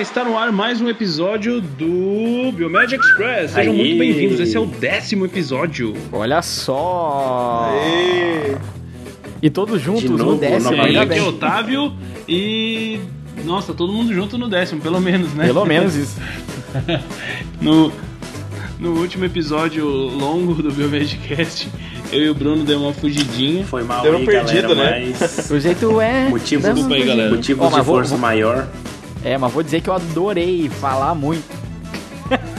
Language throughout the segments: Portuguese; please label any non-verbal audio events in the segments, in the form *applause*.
está no ar mais um episódio do Biomed Express. Sejam Aê. muito bem-vindos. Esse é o décimo episódio. Olha só! Aê! E todos juntos De no novo, décimo, novamente. ainda aqui é Otávio e. Nossa, todo mundo junto no décimo, pelo menos, né? Pelo menos isso. *laughs* No, no último episódio longo do Biomedcast, eu e o Bruno demos uma fugidinha. Foi mal Deu aí, perdida, galera, né? mas O jeito é. *laughs* Motivos- Desculpa aí, galera. motivos mas de vou- força vou- maior. É, mas vou dizer que eu adorei falar muito.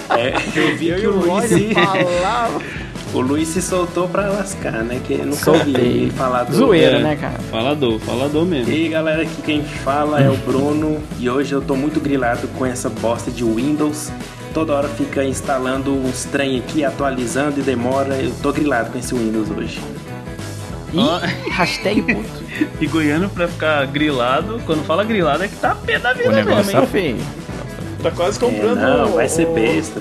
É, *laughs* eu vi Eu que e o o Luiz, se- falava. o Luiz se soltou pra lascar, né? Que eu nunca Soltei. vi ele falar do... Zoeira, É. né, cara? Falador, falador E mesmo. aí, galera, aqui quem fala é o Bruno e hoje eu tô muito grilado com essa bosta de Windows. Toda hora fica instalando uns trem aqui, atualizando e demora. Eu tô grilado com esse Windows hoje. Ih, hashtag puto. *laughs* E goiano pra ficar grilado, quando fala grilado é que tá pé da vida O negócio mesmo, tá hein? feio. Tá quase É, comprando não, vai ser *laughs* o- besta.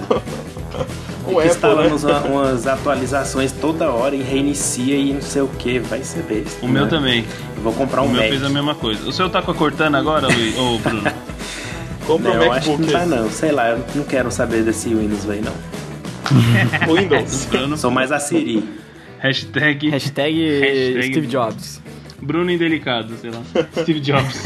o Apple, Instalando né? uma- umas atualizações toda hora e reinicia e não sei o que. Vai ser besta. O meu né? também. Eu vou comprar um O meu Mac. fez a mesma coisa. O seu tá com a Cortana agora, Luiz? Ô, *laughs* Bruno? Compra Não, o eu acho que não tá não. Sei lá, eu não quero saber desse Windows aí não. Windows. Sou mais a Siri. Hashtag, Hashtag, Hashtag- Steve Jobs. Bruno Indelicado, sei lá. Steve Jobs.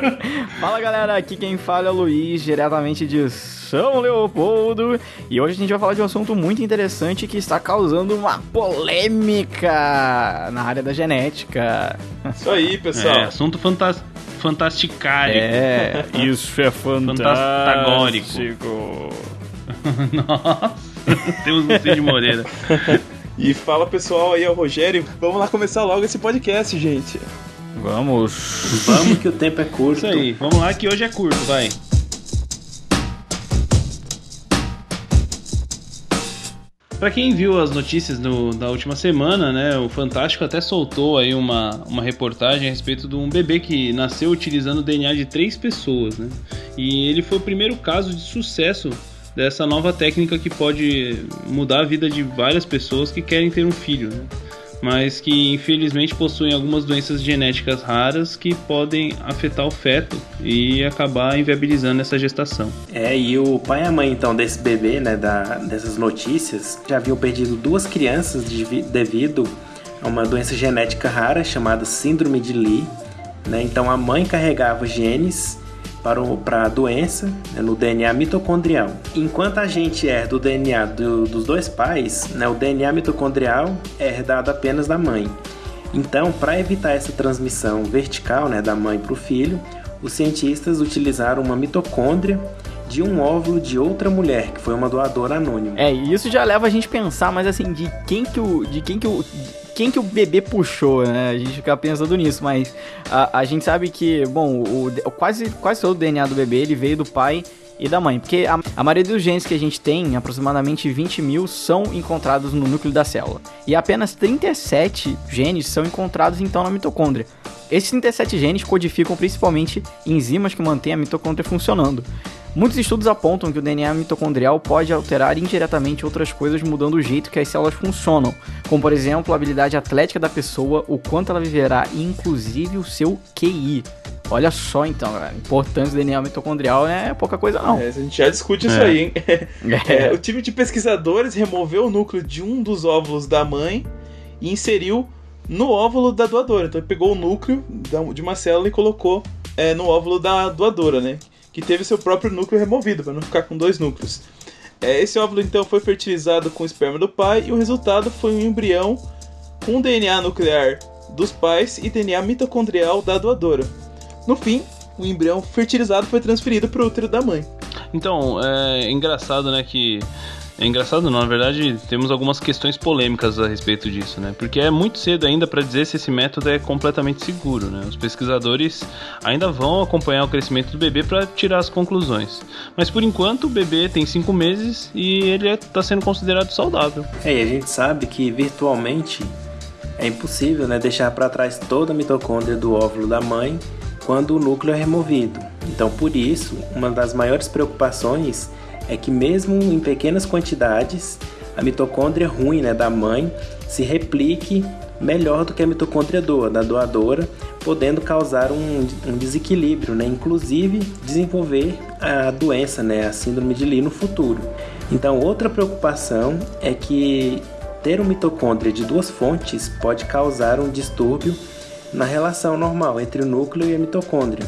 *laughs* Fala galera, aqui quem fala é o Luiz, diretamente de São Leopoldo. E hoje a gente vai falar de um assunto muito interessante que está causando uma polêmica na área da genética. Isso aí, pessoal. É, assunto fantas fantasticário. É, isso é fantástico. *laughs* Nossa, *laughs* temos um Cid Moreira. E fala pessoal aí, é o Rogério. Vamos lá começar logo esse podcast, gente. Vamos. Vamos que o tempo é curto. Isso aí, vamos lá que hoje é curto, vai. Pra quem viu as notícias no- da última semana, né, o Fantástico até soltou aí uma, uma reportagem a respeito de um bebê que nasceu utilizando o DNA de três pessoas, né? E ele foi o primeiro caso de sucesso dessa nova técnica que pode mudar a vida de várias pessoas que querem ter um filho, né? Mas que infelizmente possuem algumas doenças genéticas raras que podem afetar o feto e acabar inviabilizando essa gestação. É, e o pai e a mãe então desse bebê, né, da, dessas notícias, já haviam perdido duas crianças devi- devido a uma doença genética rara chamada síndrome de Lee. Né? Então a mãe carregava genes para, a doença né, no DNA mitocondrial. Enquanto a gente herda o DNA do- dos dois pais, né, o DNA mitocondrial é herdado apenas da mãe. Então, para evitar essa transmissão vertical né, da mãe para o filho, os cientistas utilizaram uma mitocôndria de um óvulo de outra mulher, que foi uma doadora anônima. É, e isso já leva a gente a pensar, mas assim, de quem que o. De quem que o. de Quem que o bebê puxou, né? A gente fica pensando nisso, mas a, a gente sabe que, bom, o, o- quase, quase todo o DNA do bebê ele veio do pai e da mãe. Porque a, a maioria dos genes que a gente tem, aproximadamente 20 mil, são encontrados no núcleo da célula. E apenas 37 genes são encontrados então na mitocôndria. Esses 37 genes codificam principalmente enzimas que mantêm a mitocôndria funcionando. Muitos estudos apontam que o DNA mitocondrial pode alterar indiretamente outras coisas, mudando o jeito que as células funcionam, como por exemplo a habilidade atlética da pessoa, o quanto ela viverá e inclusive o seu QI. Olha só então, galera, a importância do DNA mitocondrial é pouca coisa não. É, a gente já discute isso É. aí, hein? *laughs* É, É. o time de pesquisadores removeu o núcleo de um dos óvulos da mãe e inseriu no óvulo da doadora. Então ele pegou o núcleo de uma célula e colocou é, no óvulo da doadora, né? Que teve seu próprio núcleo removido, para não ficar com dois núcleos. É, esse óvulo então foi fertilizado com o esperma do pai e o resultado foi um embrião com DNA nuclear dos pais e DNA mitocondrial da doadora. No fim, o embrião fertilizado foi transferido para o útero da mãe. Então, é engraçado, né, que... É engraçado não, na verdade temos algumas questões polêmicas a respeito disso, né? Porque é muito cedo ainda para dizer se esse método é completamente seguro, né? Os pesquisadores ainda vão acompanhar o crescimento do bebê para tirar as conclusões. Mas por enquanto o bebê tem 5 meses e ele está sendo considerado saudável. É, e a gente sabe que virtualmente é impossível né, deixar para trás toda a mitocôndria do óvulo da mãe quando o núcleo é removido. Então, por isso, uma das maiores preocupações é que, mesmo em pequenas quantidades, a mitocôndria ruim né, da mãe se replique melhor do que a mitocôndria do, da doadora, podendo causar um, um desequilíbrio, né? inclusive desenvolver a doença, né? a síndrome de Lee no futuro. Então, outra preocupação é que ter uma mitocôndria de duas fontes pode causar um distúrbio na relação normal entre o núcleo e a mitocôndria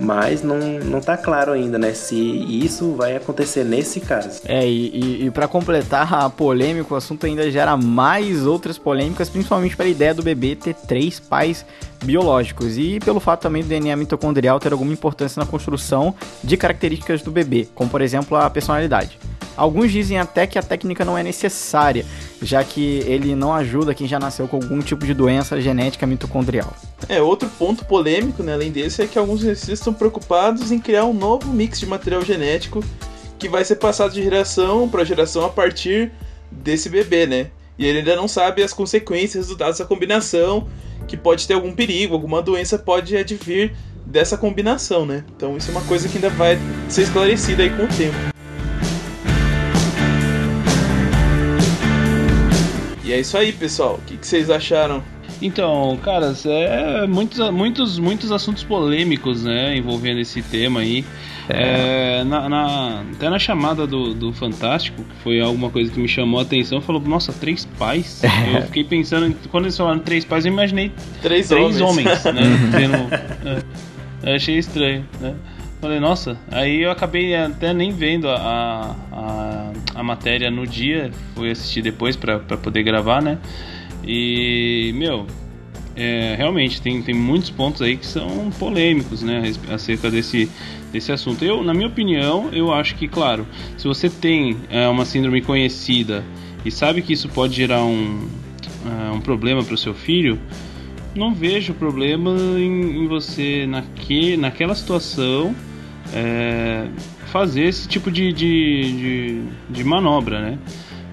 mas não, não tá claro ainda, né, se isso vai acontecer nesse caso. É, e, e, e para completar a polêmica, o assunto ainda gera mais outras polêmicas, principalmente pela ideia do bebê ter três pais biológicos e pelo fato também do DNA mitocondrial ter alguma importância na construção de características do bebê, como por exemplo a personalidade. Alguns dizem até que a técnica não é necessária, já que ele não ajuda quem já nasceu com algum tipo de doença genética mitocondrial. É, outro ponto polêmico, né, além desse, é que alguns cientistas estão preocupados em criar um novo mix de material genético que vai ser passado de geração para geração a partir desse bebê, né? E ele ainda não sabe as consequências resultados dessa combinação, que pode ter algum perigo, alguma doença pode advir dessa combinação, né? Então isso é uma coisa que ainda vai ser esclarecida aí com o tempo. E é isso aí, pessoal. O que, que vocês acharam? Então, cara, é muitos, muitos, muitos assuntos polêmicos, né, envolvendo esse tema aí. É. Na, na, até na chamada do, do Fantástico, que foi alguma coisa que me chamou a atenção, falou, nossa, três pais? É. Eu fiquei pensando, quando eles falaram três pais, eu imaginei três, três homens, homens né? *laughs* tendo, é, eu achei estranho, né? Falei, nossa, aí eu acabei até nem vendo a, a, a matéria no dia, fui assistir depois para poder gravar, né? E, meu, é, realmente tem, tem muitos pontos aí que são polêmicos, né, acerca desse, desse assunto. Eu, na minha opinião, eu acho que, claro, se você tem é, uma síndrome conhecida e sabe que isso pode gerar um, uh, um problema para o seu filho, não vejo problema em, em você, naque, naquela situação, é, fazer esse tipo de, de, de, de, manobra, né?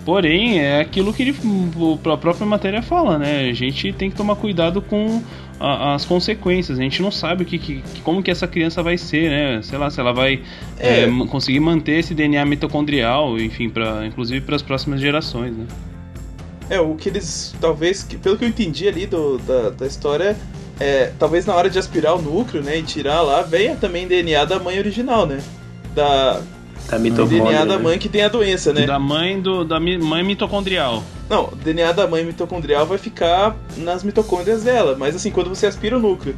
Porém, é aquilo que ele, a própria matéria fala, né? A gente tem que tomar cuidado com a, as consequências. A gente não sabe o que, que, como que essa criança vai ser, né? Sei lá, se ela vai é. É, conseguir manter esse DNA mitocondrial, enfim, pra, inclusive para as próximas gerações, né? É, o que eles, talvez, pelo que eu entendi ali do, da, da história, é, talvez na hora de aspirar o núcleo, né, e tirar lá, venha também DNA da mãe original, né? Da, da. DNA da né? mãe que tem a doença, né? Da mãe do da mi, mãe mitocondrial. Não, o DNA da mãe mitocondrial vai ficar nas mitocôndrias dela, mas assim, quando você aspira o núcleo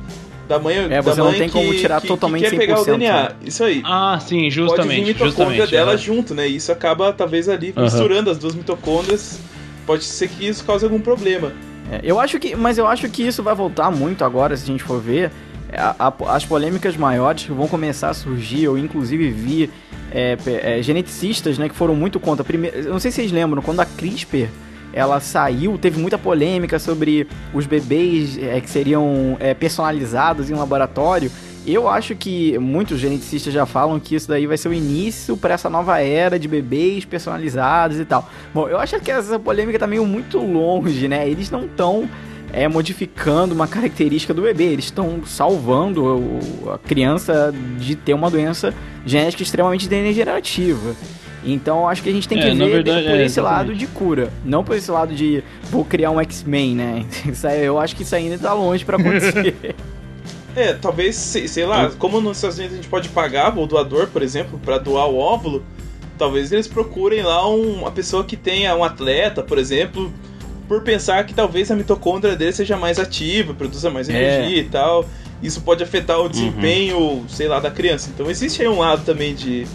da mãe, é, você da não mãe tem que, como tirar que, totalmente que quer pegar o DNA, né? isso aí. Ah, sim, justamente. Pode vir mitocôndria justamente, dela é. junto, né? E isso acaba talvez ali misturando as duas mitocôndrias. Pode ser que isso cause algum problema. É, eu acho que, mas eu acho que isso vai voltar muito agora, se a gente for ver. É, A- a- as polêmicas maiores que vão começar a surgir, eu inclusive vi é, é, geneticistas né, que foram muito contra. Primeiro, eu não sei se vocês lembram, quando a CRISPR ela saiu, teve muita polêmica sobre os bebês é, que seriam é, personalizados em um laboratório. Eu acho que muitos geneticistas já falam que isso daí vai ser o início para essa nova era de bebês personalizados e tal. Bom, eu acho que essa polêmica tá meio muito longe, né? Eles não estão é, modificando uma característica do bebê, eles estão salvando o- a criança de ter uma doença genética extremamente degenerativa. Então eu acho que a gente tem É, que na ver verdade, por é, esse lado de cura, não por esse lado de vou criar um X-Men, né? *laughs* Aí- eu acho que isso ainda tá longe pra acontecer. *laughs* É, talvez, sei, sei lá, como nos Estados Unidos a gente pode pagar o doador, por exemplo, para doar o óvulo, talvez eles procurem lá um- uma pessoa que tenha um atleta, por exemplo, por pensar que talvez a mitocôndria dele seja mais ativa, produza mais É. energia e tal. Isso pode afetar o desempenho, sei lá, da criança. Então existe aí um lado também de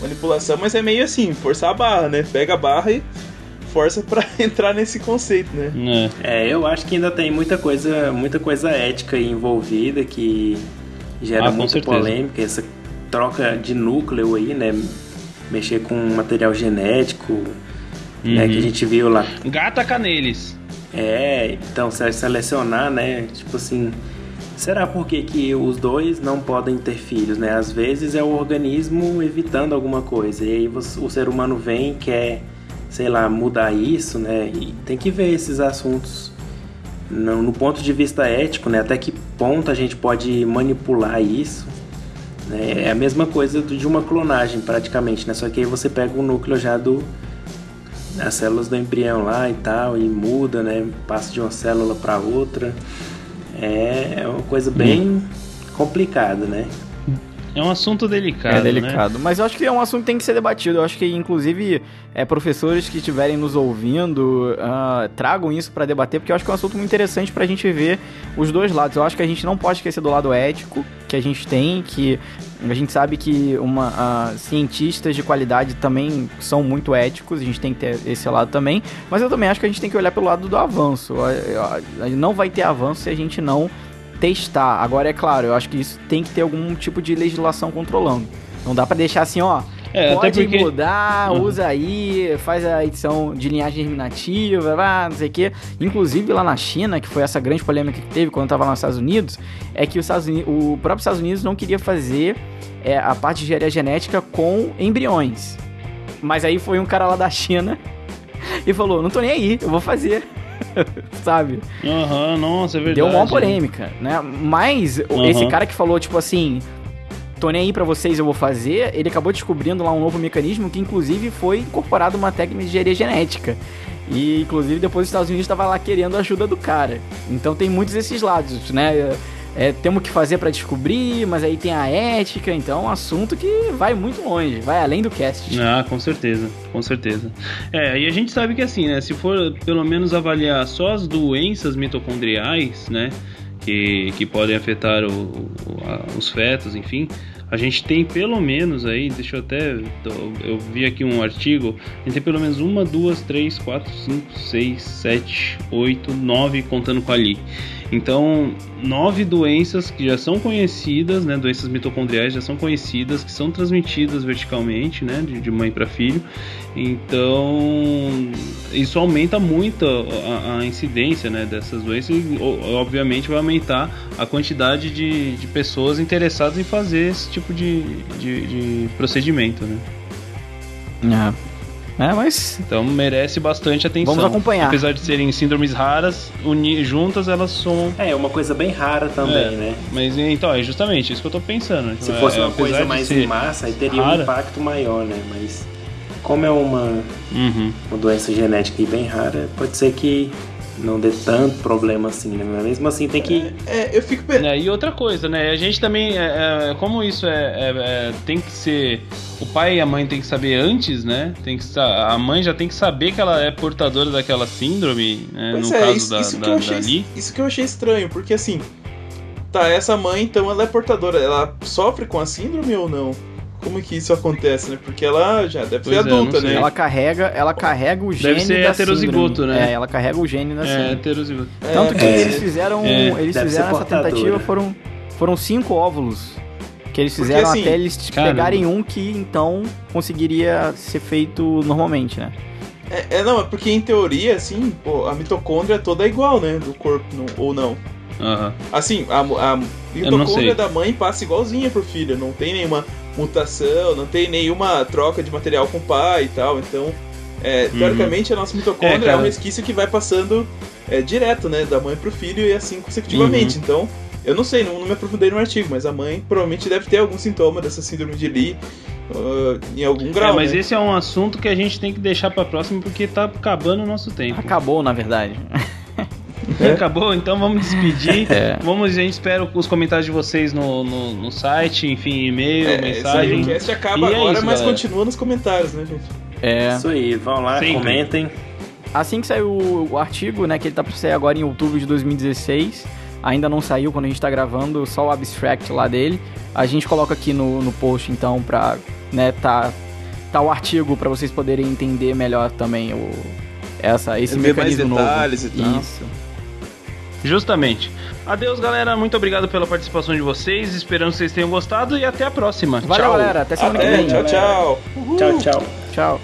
manipulação, mas é meio assim, forçar a barra, né? Pega a barra e força pra *laughs* entrar nesse conceito, né? É. É, eu acho que ainda tem muita coisa, muita coisa ética aí envolvida que gera Ah, muita polêmica, essa troca de núcleo aí, né? Mexer com material genético, né, Uhum. que a gente viu lá. Gata caneles. É, então se selecionar, né? Tipo assim, será por que, que os dois não podem ter filhos, né? Às vezes é o organismo evitando alguma coisa. E aí o ser humano vem e quer, sei lá, mudar isso, né? E tem que ver esses assuntos no, no ponto de vista ético, né? Até que ponto a gente pode manipular isso. né? É a mesma coisa de uma clonagem, praticamente, né? Só que aí você pega o núcleo já do, as células do embrião lá e tal, e muda, né? Passa de uma célula para outra. é uma coisa bem hum. complicada, né? É um assunto delicado. É delicado. Né? Mas eu acho que é um assunto que tem que ser debatido. Eu acho que, inclusive, é, professores que estiverem nos ouvindo uh, tragam isso para debater, porque eu acho que é um assunto muito interessante pra gente ver os dois lados. Eu acho que a gente não pode esquecer do lado ético que a gente tem, que a gente sabe que uma, uh, cientistas de qualidade também são muito éticos, a gente tem que ter esse lado também. Mas eu também acho que a gente tem que olhar pelo lado do avanço. Não vai ter avanço se a gente não testar. Agora, é claro, eu acho que isso tem que ter algum tipo de legislação controlando. Não dá para deixar assim, ó. É, pode porque... mudar, uhum. usa aí, faz a edição de linhagem germinativa, não sei o quê. Inclusive lá na China, que foi essa grande polêmica que teve quando estava lá nos Estados Unidos, é que Estados Unidos, o próprio Estados Unidos não queria fazer é, a parte de engenharia genética com embriões. Mas aí foi um cara lá da China *laughs* e falou: não tô nem aí, eu vou fazer. *laughs* sabe? Aham, uhum, nossa, é verdade. Deu uma polêmica, né? Mas uhum. esse cara que falou, tipo assim, tô nem aí pra vocês, eu vou fazer, ele acabou descobrindo lá um novo mecanismo que inclusive foi incorporado uma técnica de engenharia genética. E inclusive depois os Estados Unidos estava lá querendo a ajuda do cara. Então tem muitos esses lados, né? É, temos que fazer para descobrir, mas aí tem a ética, então é um assunto que vai muito longe, vai além do cast. Ah, com certeza, com certeza. É, e a gente sabe que assim, né, se for pelo menos avaliar só as doenças mitocondriais, né, que, que podem afetar o, o, a, os fetos, enfim, a gente tem pelo menos aí, deixa eu até. Eu vi aqui um artigo, a gente tem pelo menos uma, duas, três, quatro, cinco, seis, sete, oito, nove, contando com ali. Então, nove doenças que já são conhecidas, né, doenças mitocondriais já são conhecidas, que são transmitidas verticalmente, né, de, de mãe para filho. Então, isso aumenta muito a, a, incidência, né, dessas doenças e, obviamente, vai aumentar a quantidade de, de pessoas interessadas em fazer esse tipo de, de, de procedimento, né. É. É, mas. Então merece bastante atenção. Vamos acompanhar. Apesar de serem síndromes raras, uni... juntas elas são. É, uma coisa bem rara também, é, né? Mas então, é justamente isso que eu tô pensando. Se fosse é, uma coisa mais em massa, aí teria rara. um impacto maior, né? Mas como é uma, uhum. uma doença genética e bem rara, pode ser que não dê tanto problema assim, né? Mas mesmo assim tem que. É, é eu fico pensando. É, e outra coisa, né? A gente também. É, é como isso é, é, tem que ser. O pai e a mãe tem que saber antes, né? Tem que, a mãe já tem que saber que ela é portadora daquela síndrome, né? no caso isso, da, isso da, achei, Isso que eu achei estranho, porque assim. Tá, essa mãe, então, ela é portadora. Ela sofre com a síndrome ou não? Como que isso acontece, né? Porque ela já deve pois ser é, adulta, né? Ela carrega, ela carrega o gene deve ser da heterozigoto, síndrome. né? É, ela carrega o gene da é, síndrome. É, heterozigoto. Tanto que é, eles fizeram, é. eles fizeram essa tentativa, foram, foram cinco óvulos que eles fizeram Porque, assim, até eles caramba. pegarem um que então conseguiria ser feito normalmente, né? É, é, não, é porque em teoria, assim, pô, a mitocôndria é toda igual, né? Do corpo, ou não. Uhum. Assim, a, a mitocôndria da mãe passa igualzinha pro filho, não tem nenhuma mutação, não tem nenhuma troca de material com o pai e tal. Então, é, uhum. teoricamente, a nossa mitocôndria é, é, um resquício que vai passando é, direto, né, da mãe pro filho e assim consecutivamente. Uhum. Então, eu não sei, não, não, me aprofundei no artigo, mas a mãe provavelmente deve ter algum sintoma dessa síndrome de Lee uh, em algum grau. É, mas né? esse é um assunto que a gente tem que deixar para próximo porque tá acabando o nosso tempo. Acabou, na verdade. É. *laughs* Acabou, então vamos despedir. *laughs* É. Vamos, a gente espera os comentários de vocês no, no, no site, enfim, e-mail, é, mensagem. Isso aí, o cast acaba e é agora, é isso, mas galera. continua nos comentários, né, gente? É. Isso aí, vão lá, Sempre. comentem. Assim que saiu o artigo, né, que ele tá pra sair agora em outubro de 2016, ainda não saiu quando a gente tá gravando, só o abstract lá dele. A gente coloca aqui no, no post, então, pra, né, tá, tá o artigo para vocês poderem entender melhor também o, essa, esse mecanismo mais detalhes novo. E tal. Isso. Justamente. Adeus, galera. Muito obrigado pela participação de vocês. Esperamos que vocês tenham gostado e até a próxima. Valeu, tchau. galera. Até semana que vem. Tchau, tchau. Tchau, tchau. Tchau.